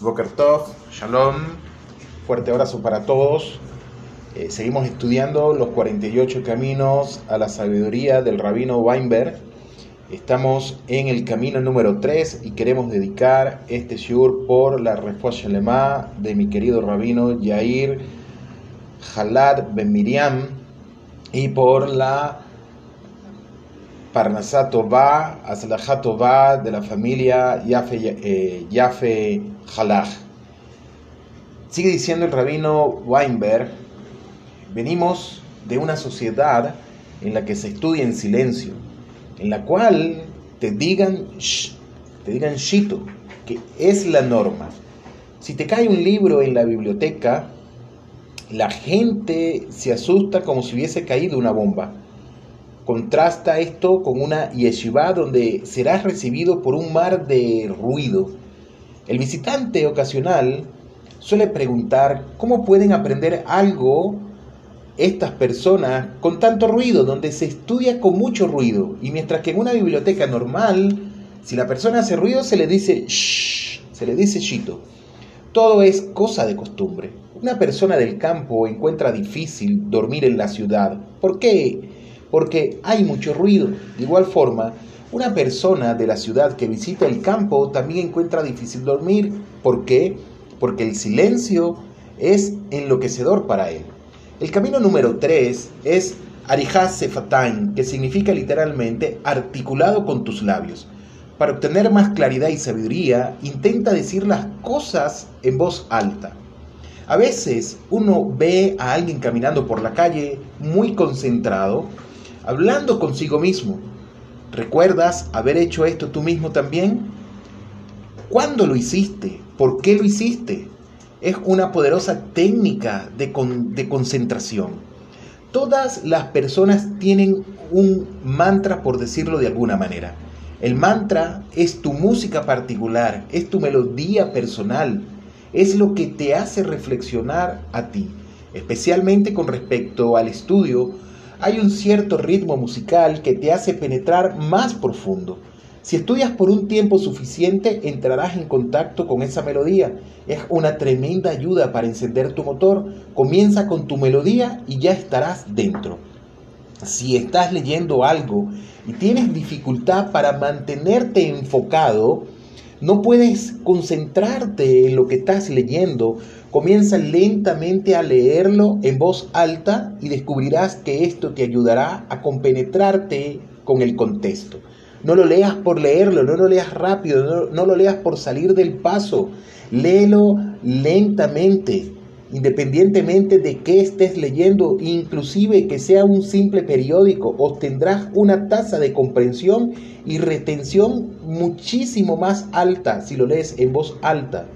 Boker Tov, Shalom, fuerte abrazo para todos. Eh, seguimos estudiando los 48 caminos a la sabiduría del rabino Weinberg. Estamos en el camino número 3 y queremos dedicar este shiur por la respuesta lema de mi querido rabino Yair Halad Ben Miriam y por la Parnasá Tová, Aslajá Tová de la familia Yafe, eh, Yafe Halaj. Sigue diciendo el rabino Weinberg, venimos de una sociedad en la que se estudia en silencio, en la cual te digan te digan shito, que es la norma. Si te cae un libro en la biblioteca, la gente se asusta como si hubiese caído una bomba. Contrasta esto con una yeshiva donde serás recibido por un mar de ruido. El visitante ocasional suele preguntar cómo pueden aprender algo estas personas con tanto ruido, donde se estudia con mucho ruido. Y mientras que en una biblioteca normal, si la persona hace ruido, se le dice shh, se le dice shito. Todo es cosa de costumbre. Una persona del campo encuentra difícil dormir en la ciudad. ¿Por qué? Porque hay mucho ruido. De igual forma, una persona de la ciudad que visita el campo también encuentra difícil dormir. ¿Por qué? Porque el silencio es enloquecedor para él. El camino número 3 es Arihaz Sefatain, que significa literalmente articulado con tus labios. Para obtener más claridad y sabiduría, intenta decir las cosas en voz alta. A veces uno ve a alguien caminando por la calle muy concentrado hablando consigo mismo. ¿Recuerdas haber hecho esto tú mismo también? ¿Cuándo lo hiciste? ¿Por qué lo hiciste? Es una poderosa técnica de, de concentración. Todas las personas tienen un mantra, por decirlo de alguna manera. El mantra es tu música particular, es tu melodía personal, es lo que te hace reflexionar a ti, especialmente con respecto al estudio hay un cierto ritmo musical que te hace penetrar más profundo. Si estudias por un tiempo suficiente, entrarás en contacto con esa melodía. Es una tremenda ayuda para encender tu motor. Comienza con tu melodía y ya estarás dentro. Si estás leyendo algo y tienes dificultad para mantenerte enfocado, no puedes concentrarte en lo que estás leyendo Comienza lentamente a leerlo en voz alta y descubrirás que esto te ayudará a compenetrarte con el contexto. No lo leas por leerlo, no lo leas rápido, no, lo leas por salir del paso. Léelo lentamente, independientemente de qué estés leyendo, inclusive que sea un simple periódico, obtendrás una tasa de comprensión y retención muchísimo más alta si lo lees en voz alta.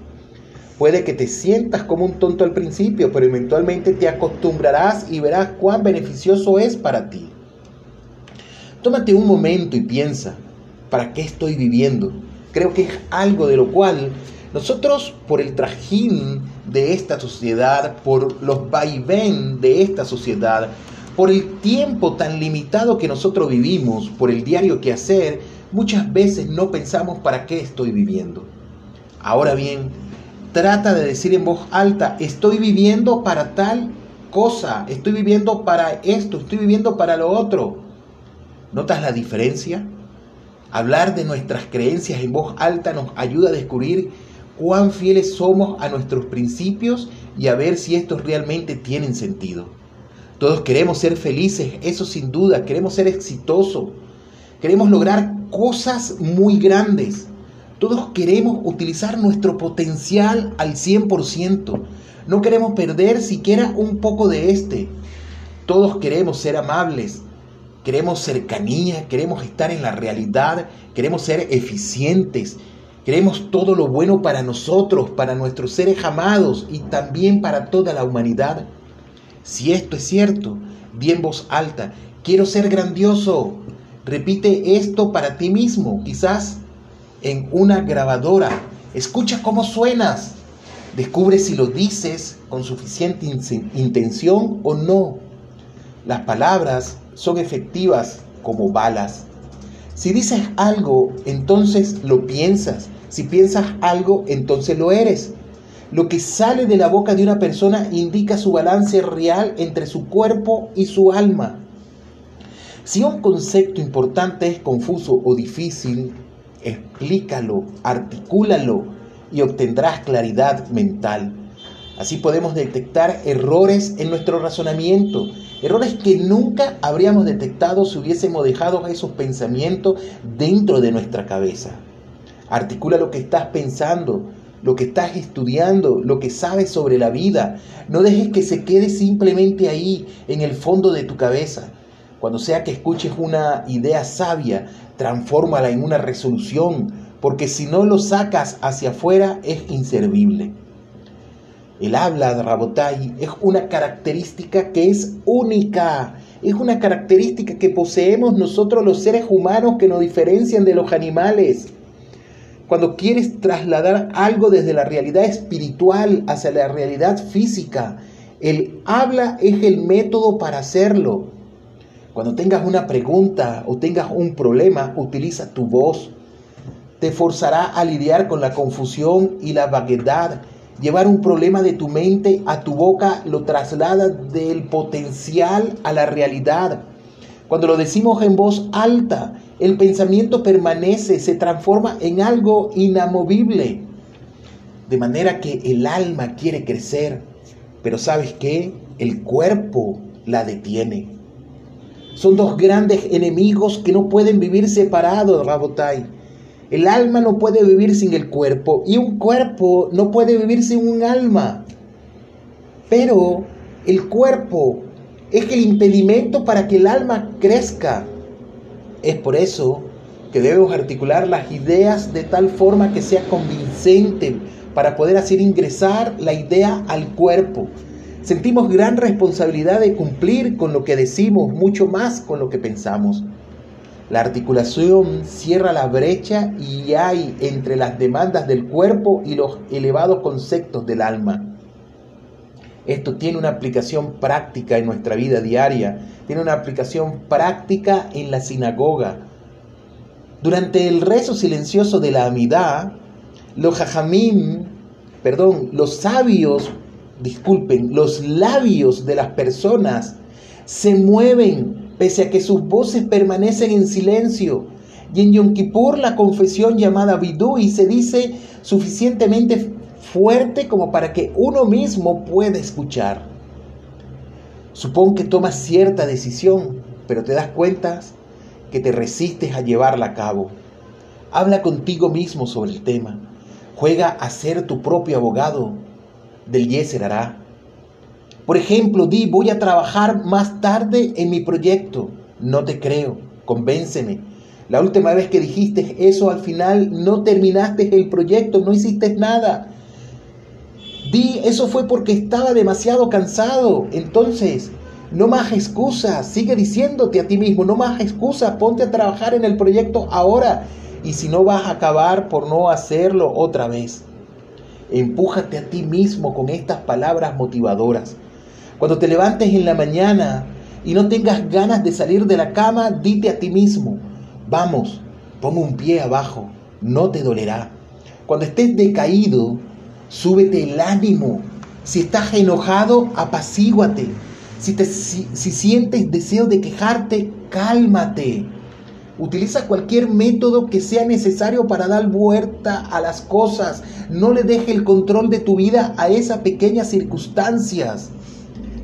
Puede que te sientas como un tonto al principio, pero eventualmente te acostumbrarás y verás cuán beneficioso es para ti. Tómate un momento y piensa, ¿para qué estoy viviendo? Creo que es algo de lo cual nosotros, por el trajín de esta sociedad, por los vaivén de esta sociedad, por el tiempo tan limitado que nosotros vivimos, por el diario que hacer, muchas veces no pensamos para qué estoy viviendo. Ahora bien, trata de decir en voz alta, estoy viviendo para tal cosa, estoy viviendo para esto, estoy viviendo para lo otro. ¿Notas la diferencia? Hablar de nuestras creencias en voz alta nos ayuda a descubrir cuán fieles somos a nuestros principios y a ver si estos realmente tienen sentido. Todos queremos ser felices, eso sin duda, queremos ser exitosos, queremos lograr cosas muy grandes. Todos queremos utilizar nuestro potencial al 100%. No queremos perder siquiera un poco de este. Todos queremos ser amables, queremos cercanía, queremos estar en la realidad, queremos ser eficientes, queremos todo lo bueno para nosotros, para nuestros seres amados y también para toda la humanidad. Si esto es cierto, di en voz alta, quiero ser grandioso. Repite esto para ti mismo. Quizás en una grabadora. Escucha cómo suenas. Descubre si lo dices con suficiente intención o no. Las palabras son efectivas como balas. Si dices algo, entonces lo piensas. Si piensas algo, entonces lo eres. Lo que sale de la boca de una persona indica su balance real entre su cuerpo y su alma. Si un concepto importante es confuso o difícil, explícalo, articúlalo y obtendrás claridad mental. Así podemos detectar errores en nuestro razonamiento, errores que nunca habríamos detectado si hubiésemos dejado esos pensamientos dentro de nuestra cabeza. Articula lo que estás pensando, lo que estás estudiando, lo que sabes sobre la vida. No dejes que se quede simplemente ahí, en el fondo de tu cabeza. Cuando sea que escuches una idea sabia, transfórmala en una resolución, porque si no lo sacas hacia afuera es inservible. El habla de Rabotai es una característica que es única. Es una característica que poseemos nosotros los seres humanos que nos diferencian de los animales. Cuando quieres trasladar algo desde la realidad espiritual hacia la realidad física, el habla es el método para hacerlo. Cuando tengas una pregunta o tengas un problema, utiliza tu voz. Te forzará a lidiar con la confusión y la vaguedad Llevar un problema de tu mente a tu boca lo traslada del potencial a la realidad. Cuando lo decimos en voz alta, el pensamiento permanece, se transforma en algo inamovible. De manera que el alma quiere crecer, pero ¿sabes qué? El cuerpo la detiene. Son dos grandes enemigos que no pueden vivir separados, Rabotai. El alma no puede vivir sin el cuerpo y un cuerpo no puede vivir sin un alma. Pero el cuerpo es el impedimento para que el alma crezca. Es por eso que debemos articular las ideas de tal forma que sea convincente para poder hacer ingresar la idea al cuerpo. Sentimos gran responsabilidad de cumplir con lo que decimos, mucho más con lo que pensamos. La articulación cierra la brecha y hay entre las demandas del cuerpo y los elevados conceptos del alma. Esto tiene una aplicación práctica en nuestra vida diaria, tiene una aplicación práctica en la sinagoga. Durante el rezo silencioso de la amidad, los jajamim, perdón, los sabios, disculpen, los labios de las personas se mueven pese a que sus voces permanecen en silencio. Y en Yom Kippur la confesión llamada y se dice suficientemente fuerte como para que uno mismo pueda escuchar. Supón que tomas cierta decisión, pero te das cuenta que te resistes a llevarla a cabo. Habla contigo mismo sobre el tema. Juega a ser tu propio abogado del Yeser hará. Por ejemplo, di, voy a trabajar más tarde en mi proyecto. No te creo, convénceme. La última vez que dijiste eso al final no terminaste el proyecto, no hiciste nada. Di, eso fue porque estaba demasiado cansado. Entonces, no más excusas, sigue diciéndote a ti mismo, no más excusas, ponte a trabajar en el proyecto ahora. Y si no vas a acabar por no hacerlo otra vez. Empújate a ti mismo con estas palabras motivadoras. Cuando te levantes en la mañana y no tengas ganas de salir de la cama, dite a ti mismo, vamos, pongo un pie abajo, no te dolerá. Cuando estés decaído, súbete el ánimo. Si estás enojado, apacíguate. Si, te, si sientes deseo de quejarte, cálmate. Utiliza cualquier método que sea necesario para dar vuelta a las cosas. No le deje el control de tu vida a esas pequeñas circunstancias.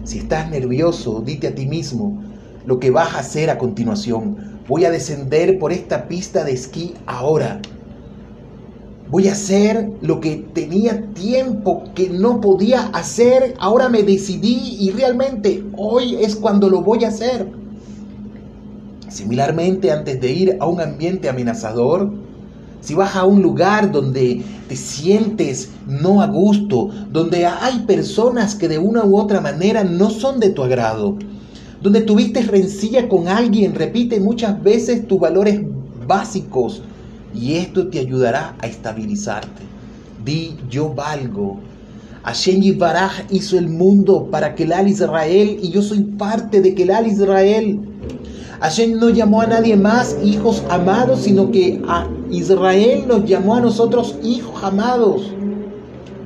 Si estás nervioso, dite a ti mismo lo que vas a hacer a continuación. Voy a descender por esta pista de esquí ahora. Voy a hacer lo que tenía tiempo que no podía hacer. Ahora me decidí y realmente hoy es cuando lo voy a hacer. Similarmente, antes de ir a un ambiente amenazador, si vas a un lugar donde te sientes no a gusto, donde hay personas que de una u otra manera no son de tu agrado, donde tuviste rencilla con alguien, repite muchas veces tus valores básicos y esto te ayudará a estabilizarte. Di yo valgo. Hashem Baraj hizo el mundo para que Kelal Israel y yo soy parte de Kelal Israel. Hashem no llamó a nadie más hijos amados, sino que a Israel nos llamó a nosotros hijos amados.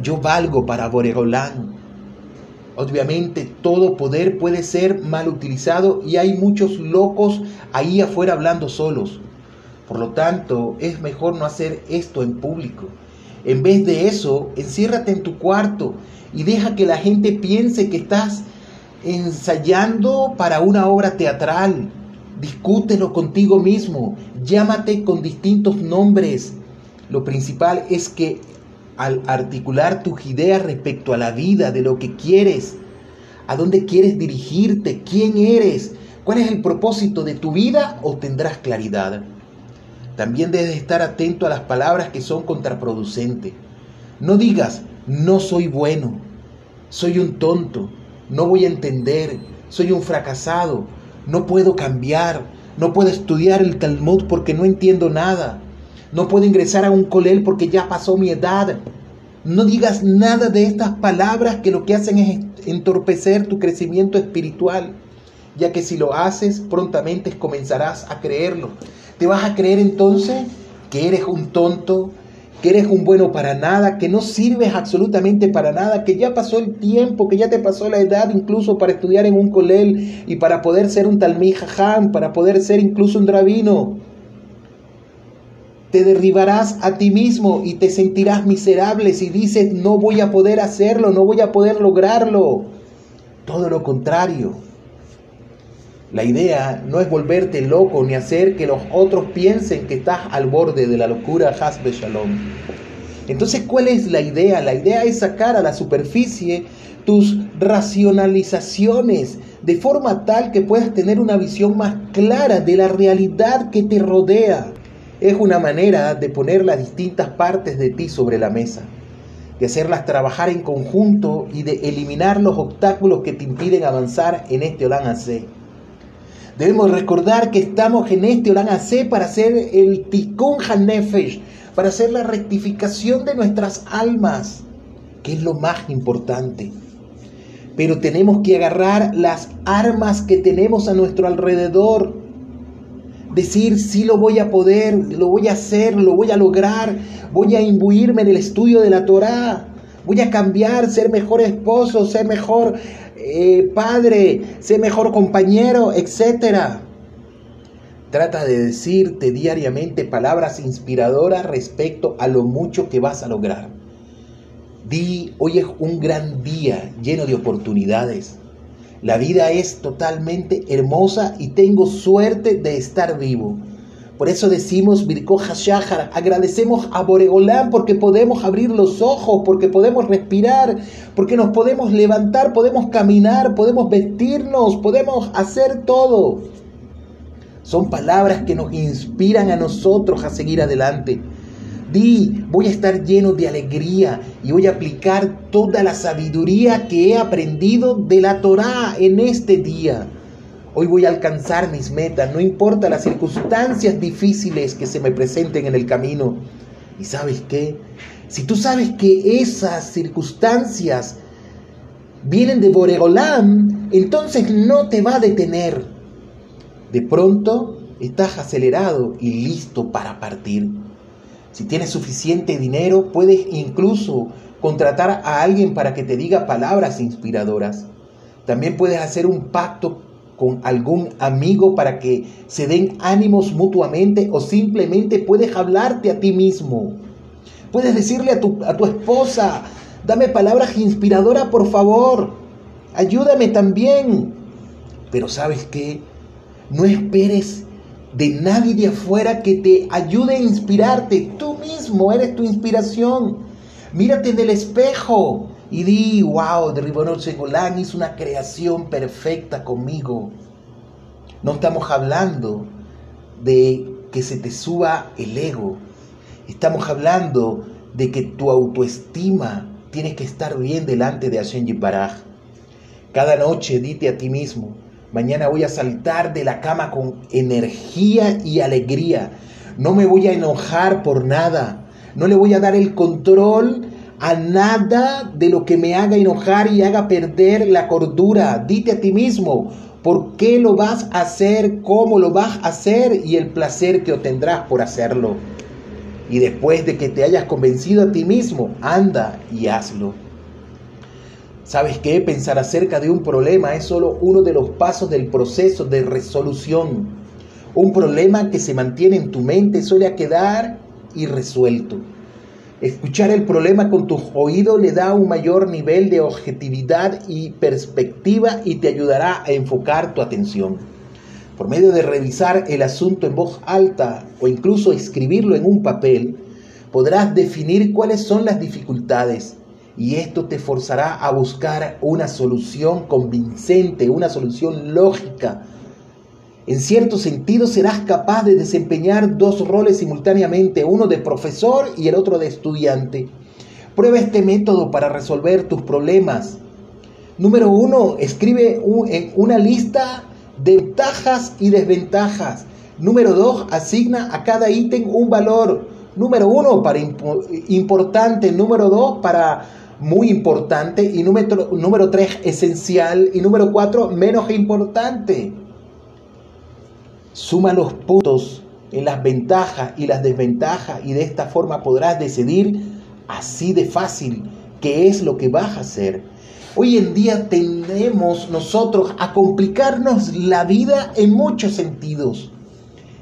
Yo valgo para Boregolán. Obviamente todo poder puede ser mal utilizado y hay muchos locos ahí afuera hablando solos. Por lo tanto, es mejor no hacer esto en público. En vez de eso, enciérrate en tu cuarto y deja que la gente piense que estás ensayando para una obra teatral. Discútelo contigo mismo, llámate con distintos nombres. Lo principal es que al articular tus ideas respecto a la vida, de lo que quieres, a dónde quieres dirigirte, quién eres, cuál es el propósito de tu vida, obtendrás claridad. También debes estar atento a las palabras que son contraproducentes. No digas, no soy bueno, soy un tonto, no voy a entender, soy un fracasado, no puedo cambiar, no puedo estudiar el Talmud porque no entiendo nada, no puedo ingresar a un colel porque ya pasó mi edad. No digas nada de estas palabras que lo que hacen es entorpecer tu crecimiento espiritual, ya que si lo haces prontamente comenzarás a creerlo. ¿Te vas a creer entonces que eres un tonto, que eres un bueno para nada, que no sirves absolutamente para nada, que ya pasó el tiempo, que ya te pasó la edad incluso para estudiar en un colel y para poder ser un talmí jajam, para poder ser incluso un rabino? Te derribarás a ti mismo y te sentirás miserable si dices no voy a poder hacerlo, no voy a poder lograrlo. Todo lo contrario. La idea no es volverte loco ni hacer que los otros piensen que estás al borde de la locura Hasbe Shalom. Entonces, ¿cuál es la idea? La idea es sacar a la superficie tus racionalizaciones de forma tal que puedas tener una visión más clara de la realidad que te rodea es una manera de poner las distintas partes de ti sobre la mesa, de hacerlas trabajar en conjunto y de eliminar los obstáculos que te impiden avanzar en este Olan. Debemos recordar que estamos en este Olan AC para hacer el Tikkun Hanefesh, para hacer la rectificación de nuestras almas, que es lo más importante. Pero tenemos que agarrar las armas que tenemos a nuestro alrededor decir, sí lo voy a poder, lo voy a hacer, lo voy a lograr, voy a imbuirme en el estudio de la Torá, voy a cambiar, ser mejor esposo, ser mejor eh, padre, ser mejor compañero, etc. Trata de decirte diariamente palabras inspiradoras respecto a lo mucho que vas a lograr. Di, hoy es un gran día lleno de oportunidades. La vida es totalmente hermosa y tengo suerte de estar vivo. Por eso decimos Birko Hashahar, agradecemos a Boregolán porque podemos abrir los ojos, porque podemos respirar, porque nos podemos levantar, podemos caminar, podemos vestirnos, podemos hacer todo. Son palabras que nos inspiran a nosotros a seguir adelante. Di, voy a estar lleno de alegría y voy a aplicar toda la sabiduría que he aprendido de la Torá en este día. Hoy voy a alcanzar mis metas, no importa las circunstancias difíciles que se me presenten en el camino. ¿Y sabes qué? Si tú sabes que esas circunstancias vienen de Boregolam, entonces no te va a detener. De pronto estás acelerado y listo para partir. Si tienes suficiente dinero, puedes incluso contratar a alguien para que te diga palabras inspiradoras. También puedes hacer un pacto con algún amigo para que se den ánimos mutuamente o simplemente puedes hablarte a ti mismo. Puedes decirle a tu, a tu esposa, dame palabras inspiradoras por favor, ayúdame también. Pero sabes qué, no esperes de nadie de afuera que te ayude a inspirarte. Tú mismo eres tu inspiración. Mírate en el espejo y di, wow, de Ribonot Segolán hizo una creación perfecta conmigo. No estamos hablando de que se te suba el ego. Estamos hablando de que tu autoestima tiene que estar bien delante de Hashem Yibaraj. Cada noche dite a ti mismo, Mañana voy a saltar de la cama con energía y alegría. No me voy a enojar por nada. No le voy a dar el control a nada de lo que me haga enojar y haga perder la cordura. Dite a ti mismo, ¿por qué lo vas a hacer? ¿Cómo lo vas a hacer? Y el placer que obtendrás por hacerlo. Y después de que te hayas convencido a ti mismo, anda y hazlo. ¿Sabes qué? Pensar acerca de un problema es solo uno de los pasos del proceso de resolución. Un problema que se mantiene en tu mente suele quedar irresuelto. Escuchar el problema con tus oídos le da un mayor nivel de objetividad y perspectiva y te ayudará a enfocar tu atención. Por medio de revisar el asunto en voz alta o incluso escribirlo en un papel, podrás definir cuáles son las dificultades y esto te forzará a buscar una solución convincente, una solución lógica. En cierto sentido serás capaz de desempeñar dos roles simultáneamente, uno de profesor y el otro de estudiante. Prueba este método para resolver tus problemas. Número uno, escribe una lista de ventajas y desventajas. Número dos, asigna a cada ítem un valor. Número uno, para importante. Número dos, para muy importante. Y número, número tres, esencial. Y número cuatro, menos importante. Suma los puntos en las ventajas y las desventajas y de esta forma podrás decidir así de fácil qué es lo que vas a hacer. Hoy en día tendemos nosotros a complicarnos la vida en muchos sentidos.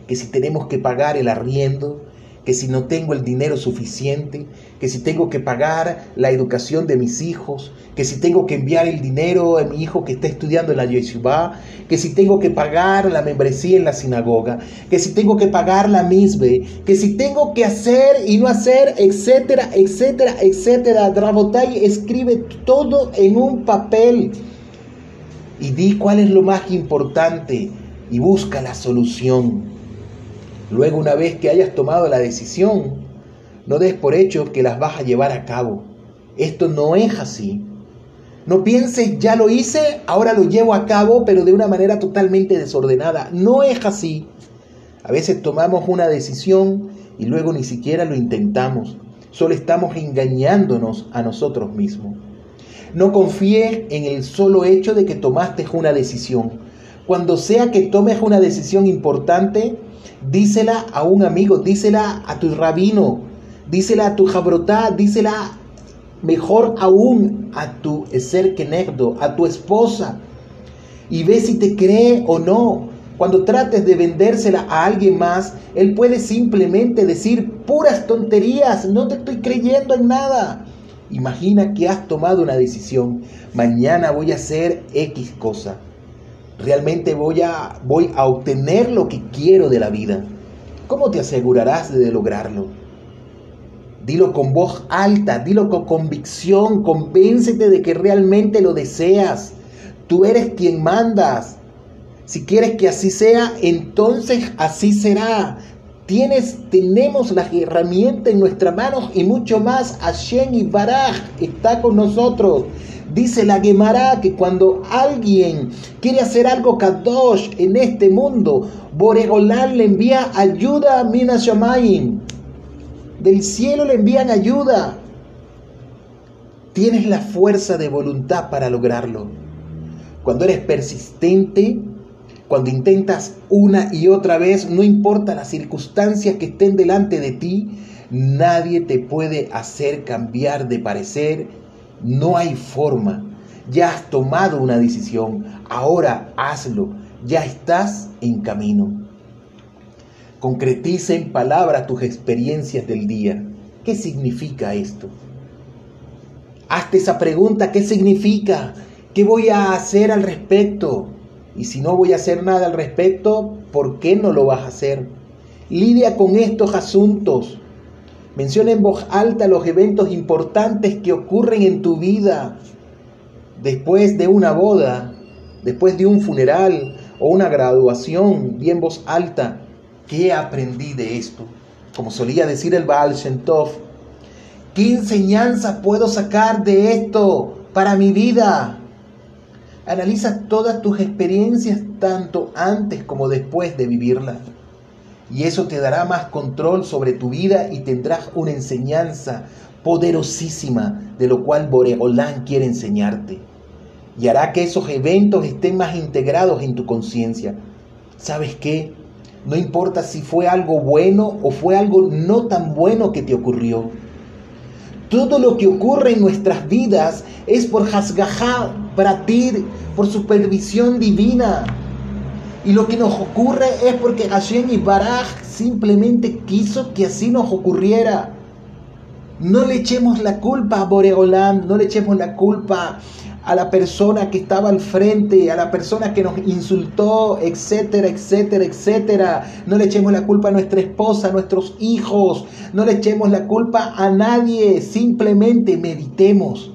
Que si tenemos que pagar el arriendo, que si no tengo el dinero suficiente, que si tengo que pagar la educación de mis hijos, que si tengo que enviar el dinero a mi hijo que está estudiando en la yeshiva, que si tengo que pagar la membresía en la sinagoga, que si tengo que pagar la misbe, que si tengo que hacer y no hacer, etcétera, etcétera, etcétera. Drabotay escribe todo en un papel y di cuál es lo más importante y busca la solución. Luego, una vez que hayas tomado la decisión, no des por hecho que las vas a llevar a cabo. Esto no es así. No pienses, ya lo hice, ahora lo llevo a cabo, pero de una manera totalmente desordenada. No es así. A veces tomamos una decisión y luego ni siquiera lo intentamos. Solo estamos engañándonos a nosotros mismos. No confíes en el solo hecho de que tomaste una decisión. Cuando sea que tomes una decisión importante, dísela a un amigo, dísela a tu rabino, dísela a tu jabrotá, dísela mejor aún a tu ser kenegdo, a tu esposa, y ve si te cree o no. Cuando trates de vendérsela a alguien más, él puede simplemente decir puras tonterías, no te estoy creyendo en nada. Imagina que has tomado una decisión, mañana voy a hacer X cosa realmente voy a, voy a obtener lo que quiero de la vida. ¿Cómo te asegurarás de lograrlo? Dilo con voz alta, dilo con convicción, convéncete de que realmente lo deseas. Tú eres quien mandas. Si quieres que así sea, entonces así será. Tienes, tenemos las herramientas en nuestras manos y mucho más. Hashem y Baraj está con nosotros. Dice la Gemara que cuando alguien quiere hacer algo kadosh en este mundo, Boregolán le envía ayuda a Minas Del cielo le envían ayuda. Tienes la fuerza de voluntad para lograrlo. Cuando eres persistente, cuando intentas una y otra vez, no importa las circunstancias que estén delante de ti, nadie te puede hacer cambiar de parecer no hay forma. Ya has tomado una decisión. Ahora hazlo. Ya estás en camino. Concretiza en palabras tus experiencias del día. ¿Qué significa esto? Hazte esa pregunta, ¿qué significa? ¿Qué voy a hacer al respecto? Y si no voy a hacer nada al respecto, ¿por qué no lo vas a hacer? Lidia con estos asuntos. Menciona en voz alta los eventos importantes que ocurren en tu vida después de una boda, después de un funeral o una graduación. Di en voz alta, ¿qué aprendí de esto? Como solía decir el Baal Shem ¿qué enseñanza puedo sacar de esto para mi vida? Analiza todas tus experiencias tanto antes como después de vivirlas y eso te dará más control sobre tu vida y tendrás una enseñanza poderosísima de lo cual Boreolán quiere enseñarte. Y hará que esos eventos estén más integrados en tu conciencia. ¿Sabes qué? No importa si fue algo bueno o fue algo no tan bueno que te ocurrió. Todo lo que ocurre en nuestras vidas es por Hasgahá Bratir, por supervisión divina. Y lo que nos ocurre es porque Hashem y Baraj simplemente quiso que así nos ocurriera. No le echemos la culpa a Boreolam, no le echemos la culpa a la persona que estaba al frente, a la persona que nos insultó, etcétera, etcétera, etcétera. No le echemos la culpa a nuestra esposa, a nuestros hijos, no le echemos la culpa a nadie, simplemente meditemos.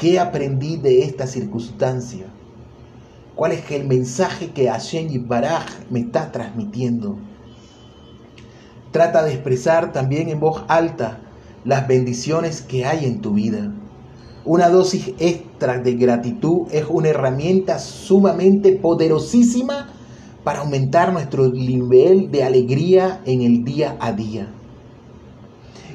¿Qué aprendí de esta circunstancia? ¿Cuál es el mensaje que Hashem Baraj me está transmitiendo? Trata de expresar también en voz alta las bendiciones que hay en tu vida. Una dosis extra de gratitud es una herramienta sumamente poderosísima para aumentar nuestro nivel de alegría en el día a día.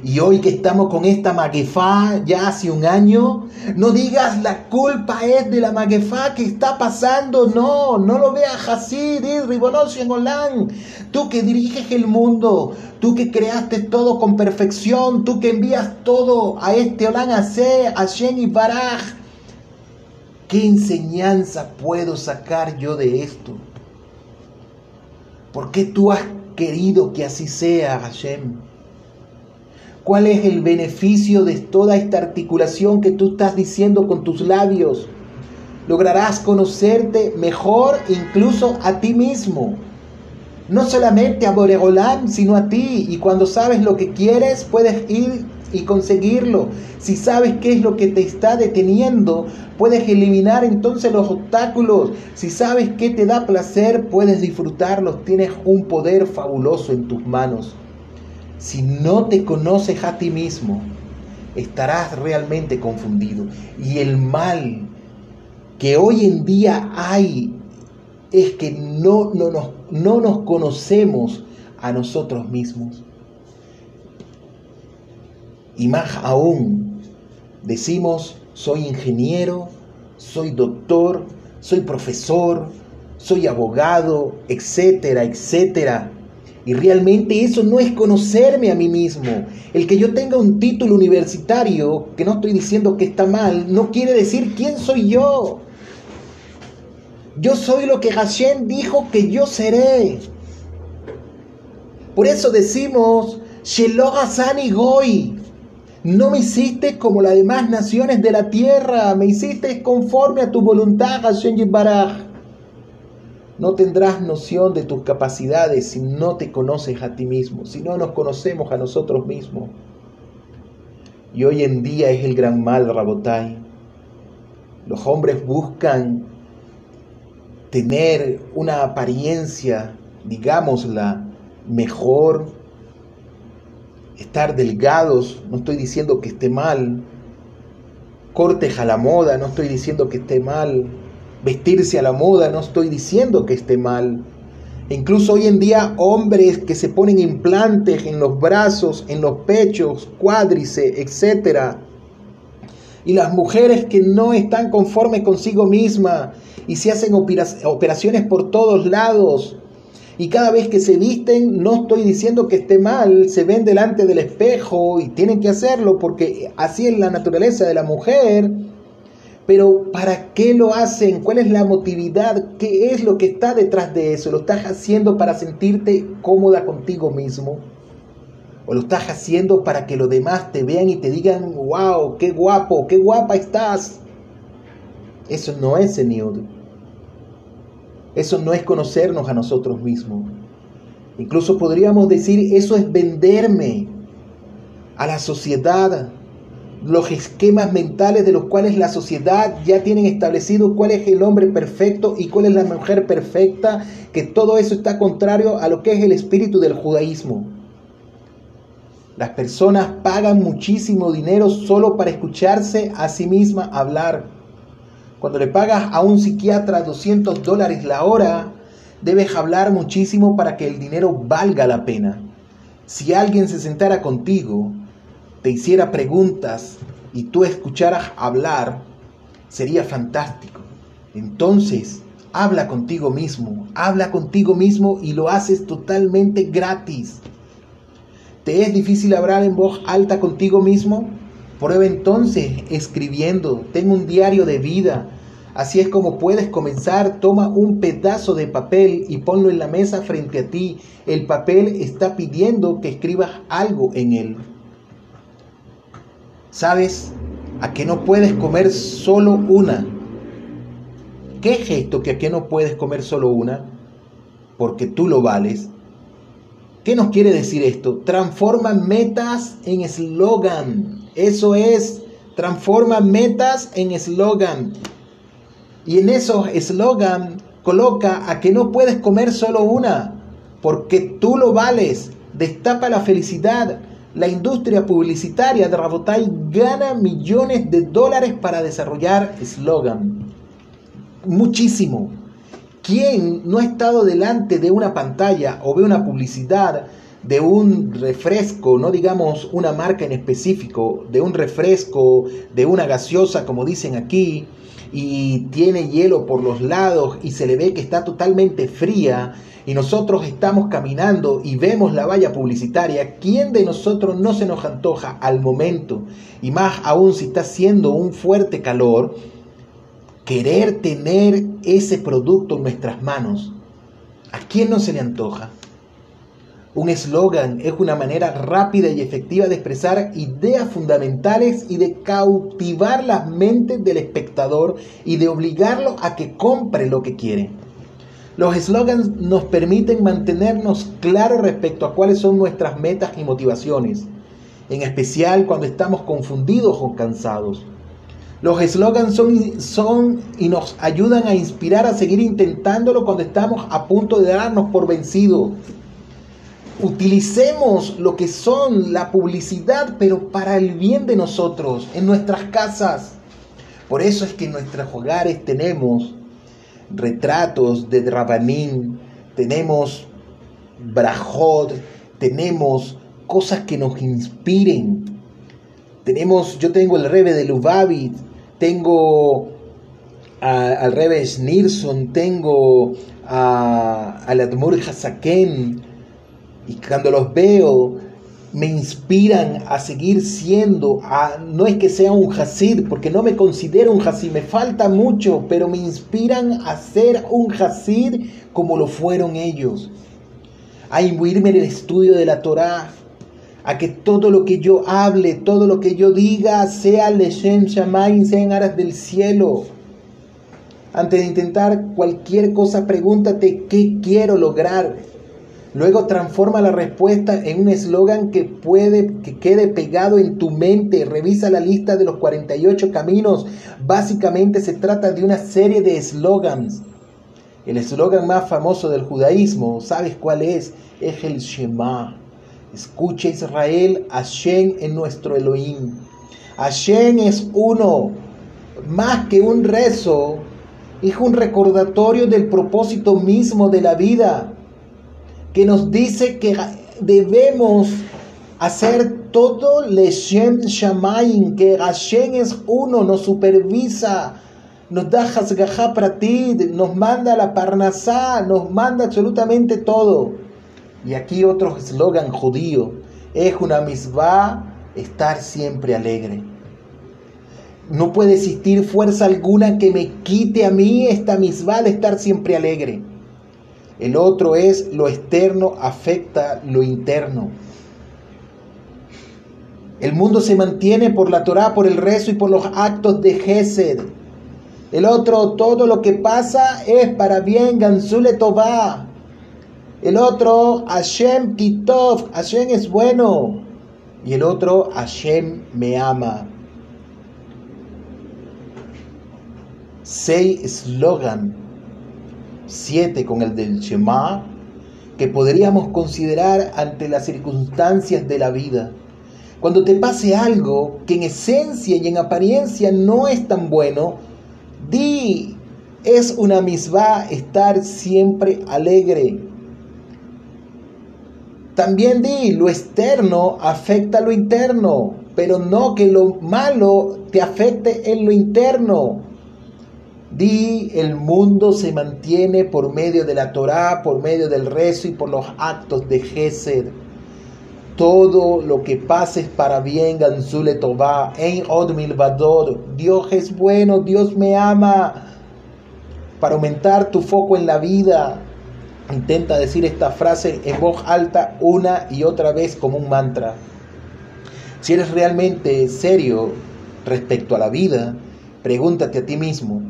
Y hoy que estamos con esta maguefá ya hace un año, no digas la culpa es de la maguefá que está pasando. No, no lo veas así, en Holán. Tú que diriges el mundo, tú que creaste todo con perfección, tú que envías todo a este Holán a a Shen Baraj. ¿Qué enseñanza puedo sacar yo de esto? ¿Por qué tú has querido que así sea, Hashem? ¿Cuál es el beneficio de toda esta articulación que tú estás diciendo con tus labios? Lograrás conocerte mejor incluso a ti mismo. No solamente a Boregolán, sino a ti. Y cuando sabes lo que quieres, puedes ir y conseguirlo. Si sabes qué es lo que te está deteniendo, puedes eliminar entonces los obstáculos. Si sabes qué te da placer, puedes disfrutarlos. Tienes un poder fabuloso en tus manos. Si no te conoces a ti mismo, estarás realmente confundido. Y el mal que hoy en día hay es que no, no, nos, no nos conocemos a nosotros mismos. Y más aún, decimos, soy ingeniero, soy doctor, soy profesor, soy abogado, etcétera, etcétera. Y realmente eso no es conocerme a mí mismo. El que yo tenga un título universitario, que no estoy diciendo que está mal, no quiere decir quién soy yo. Yo soy lo que Hashem dijo que yo seré. Por eso decimos, Hasani Goy. No me hiciste como las demás naciones de la tierra, me hiciste conforme a tu voluntad, Hashem Yibaraj. No tendrás noción de tus capacidades si no te conoces a ti mismo, si no nos conocemos a nosotros mismos. Y hoy en día es el gran mal, Rabotai. Los hombres buscan tener una apariencia, digámosla, mejor, estar delgados, no estoy diciendo que esté mal, cortes a la moda, no estoy diciendo que esté mal, vestirse a la moda, no estoy diciendo que esté mal. Incluso hoy en día hombres que se ponen implantes en los brazos, en los pechos, cuádrice, etc. Y las mujeres que no están conformes consigo misma y se hacen operaciones por todos lados. Y cada vez que se visten, no estoy diciendo que esté mal, se ven delante del espejo y tienen que hacerlo porque así es la naturaleza de la mujer pero ¿para qué lo hacen? ¿Cuál es la motividad? ¿Qué es lo que está detrás de eso? ¿Lo estás haciendo para sentirte cómoda contigo mismo? ¿O lo estás haciendo para que los demás te vean y te digan, wow, qué guapo, qué guapa estás? Eso no es Señor. Eso no es conocernos a nosotros mismos. Incluso podríamos decir, eso es venderme a la sociedad, los esquemas mentales de los cuales la sociedad ya tienen establecido cuál es el hombre perfecto y cuál es la mujer perfecta, que todo eso está contrario a lo que es el espíritu del judaísmo. Las personas pagan muchísimo dinero solo para escucharse a sí misma hablar. Cuando le pagas a un psiquiatra 200 dólares la hora, debes hablar muchísimo para que el dinero valga la pena. Si alguien se sentara contigo te hiciera preguntas y tú escucharas hablar, sería fantástico. Entonces, habla contigo mismo, habla contigo mismo y lo haces totalmente gratis. ¿Te es difícil hablar en voz alta contigo mismo? Prueba entonces escribiendo, ten un diario de vida. Así es como puedes comenzar. Toma un pedazo de papel y ponlo en la mesa frente a ti. El papel está pidiendo que escribas algo en él. ¿Sabes a qué no puedes comer solo una? ¿Qué es esto que a qué no puedes comer solo una? Porque tú lo vales. ¿Qué nos quiere decir esto? Transforma metas en eslogan. Eso es, transforma metas en eslogan. Y en esos eslogan coloca a que no puedes comer solo una, porque tú lo vales. Destapa la felicidad. La industria publicitaria de Rabotai gana millones de dólares para desarrollar eslogan. Muchísimo. ¿Quién no ha estado delante de una pantalla o ve una publicidad de un refresco, no digamos una marca en específico, de un refresco, de una gaseosa, como dicen aquí, y tiene hielo por los lados y se le ve que está totalmente fría y nosotros estamos caminando y vemos la valla publicitaria, ¿quién de nosotros no se nos antoja al momento? Y más aún si está haciendo un fuerte calor, querer tener ese producto en nuestras manos. ¿A quién no se le antoja? Un eslogan es una manera rápida y efectiva de expresar ideas fundamentales y de cautivar las mentes del espectador y de obligarlo a que compre lo que quiere. Los eslogans nos permiten mantenernos claros respecto a cuáles son nuestras metas y motivaciones, en especial cuando estamos confundidos o cansados. Los eslogans son, son y nos ayudan a inspirar a seguir intentándolo cuando estamos a punto de darnos por vencidos. Utilicemos lo que son la publicidad, pero para el bien de nosotros, en nuestras casas. Por eso es que en nuestros hogares tenemos retratos de Rabanín, tenemos Brajot, tenemos cosas que nos inspiren. Tenemos, yo tengo el Rebe de Lubavitch, tengo al Rebe Snirson, tengo al Admur Hasaken, y cuando los veo me inspiran a seguir siendo, a, no es que sea un Hasid, porque no me considero un Hasid, me falta mucho, pero me inspiran a ser un Hasid como lo fueron ellos, a imbuirme en el estudio de la Torah, a que todo lo que yo hable, todo lo que yo diga, sea Leshem Shamaim, sea en aras del cielo. Antes de intentar cualquier cosa, pregúntate qué quiero lograr. Luego transforma la respuesta en un eslogan que puede que quede pegado en tu mente. Revisa la lista de los 48 caminos. Básicamente se trata de una serie de eslogans. El eslogan más famoso del judaísmo, ¿sabes cuál es? Es el Shema. Escucha Israel, Hashem es nuestro Elohim. Hashem es uno, más que un rezo, es un recordatorio del propósito mismo de la vida, que nos dice que debemos hacer todo Leshem Shamaim, que Hashem es uno, nos supervisa, nos da Hasgajá ti, nos manda la Parnasá, nos manda absolutamente todo. Y aquí otro eslogan judío, es una misbah estar siempre alegre. No puede existir fuerza alguna que me quite a mí esta misbah de estar siempre alegre. El otro es lo externo afecta lo interno. El mundo se mantiene por la Torah, por el rezo y por los actos de Gesed. El otro, todo lo que pasa es para bien, Gansule Tová. El otro, Hashem Kitov, Hashem es bueno. Y el otro, Hashem me ama. Seis eslogan, siete con el del Shema, que podríamos considerar ante las circunstancias de la vida. Cuando te pase algo que en esencia y en apariencia no es tan bueno, di, es una misma estar siempre alegre. También di, lo externo afecta a lo interno, pero no que lo malo te afecte en lo interno. Di, el mundo se mantiene por medio de la Torá, por medio del rezo y por los actos de Gesed. Todo lo que pases para bien, Ganzule Tová, en Od Milvador. Dios es bueno, Dios me ama. Para aumentar tu foco en la vida, intenta decir esta frase en voz alta una y otra vez como un mantra. Si eres realmente serio respecto a la vida, pregúntate a ti mismo,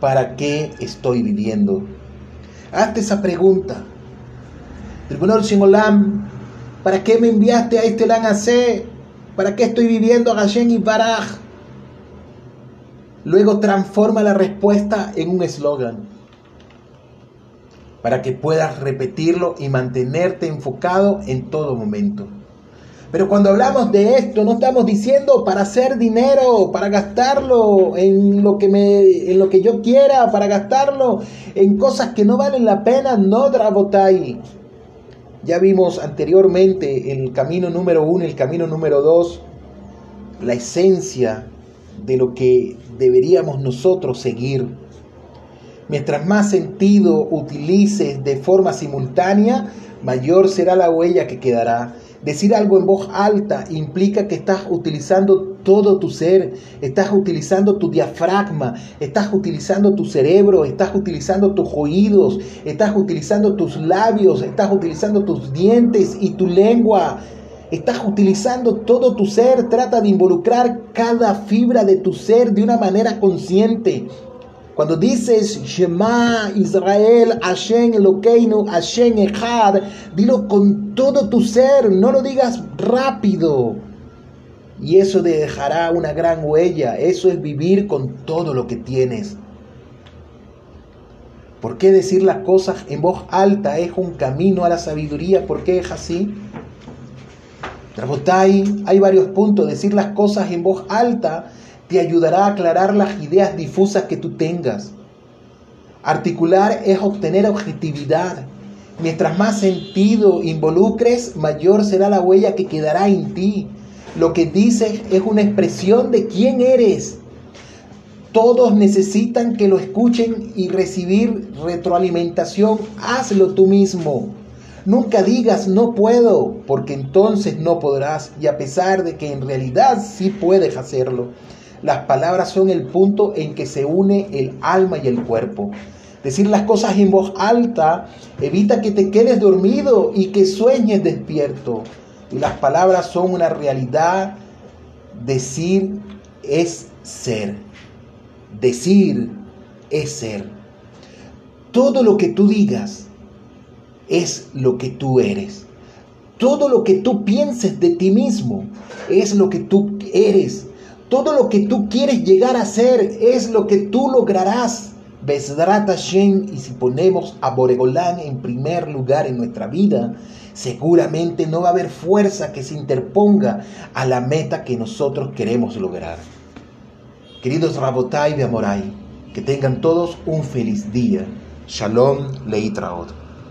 ¿para qué estoy viviendo? Hazte esa pregunta. Tribunal Olam, ¿para qué me enviaste a este C? ¿Para qué estoy viviendo a Gashen y Baraj? Luego transforma la respuesta en un eslogan para que puedas repetirlo y mantenerte enfocado en todo momento. Pero cuando hablamos de esto, no estamos diciendo para hacer dinero, para gastarlo en lo que, me, en lo que yo quiera, para gastarlo en cosas que no valen la pena, no, Drabotai. Ya vimos anteriormente en el camino número uno, el camino número dos, la esencia de lo que deberíamos nosotros seguir. Mientras más sentido utilices de forma simultánea, mayor será la huella que quedará. Decir algo en voz alta implica que estás utilizando todo tu ser, estás utilizando tu diafragma, estás utilizando tu cerebro, estás utilizando tus oídos, estás utilizando tus labios, estás utilizando tus dientes y tu lengua. Estás utilizando todo tu ser, trata de involucrar cada fibra de tu ser de una manera consciente. Cuando dices Shema Israel, Hashem Elokeinu, Hashem Echad, dilo con todo tu ser, no lo digas rápido. Y eso dejará una gran huella, eso es vivir con todo lo que tienes. ¿Por qué decir las cosas en voz alta es un camino a la sabiduría? ¿Por qué es así? Rabotai, hay varios puntos. Decir las cosas en voz alta te ayudará a aclarar las ideas difusas que tú tengas. Articular es obtener objetividad. Mientras más sentido involucres, mayor será la huella que quedará en ti. Lo que dices es una expresión de quién eres. Todos necesitan que lo escuchen y recibir retroalimentación. Hazlo tú mismo. Nunca digas no puedo, porque entonces no podrás, y a pesar de que en realidad sí puedes hacerlo. Las palabras son el punto en que se une el alma y el cuerpo. Decir las cosas en voz alta evita que te quedes dormido y que sueñes despierto. Y las palabras son una realidad. Decir es ser. Decir es ser. Todo lo que tú digas es lo que tú eres. Todo lo que tú pienses de ti mismo es lo que tú eres. Todo lo que tú quieres llegar a ser es lo que tú lograrás. Besdrat Hashem, y si ponemos a Boregolán en primer lugar en nuestra vida, seguramente no va a haber fuerza que se interponga a la meta que nosotros queremos lograr. Queridos Rabotai de Amorai, que tengan todos un feliz día. Shalom Leitraot.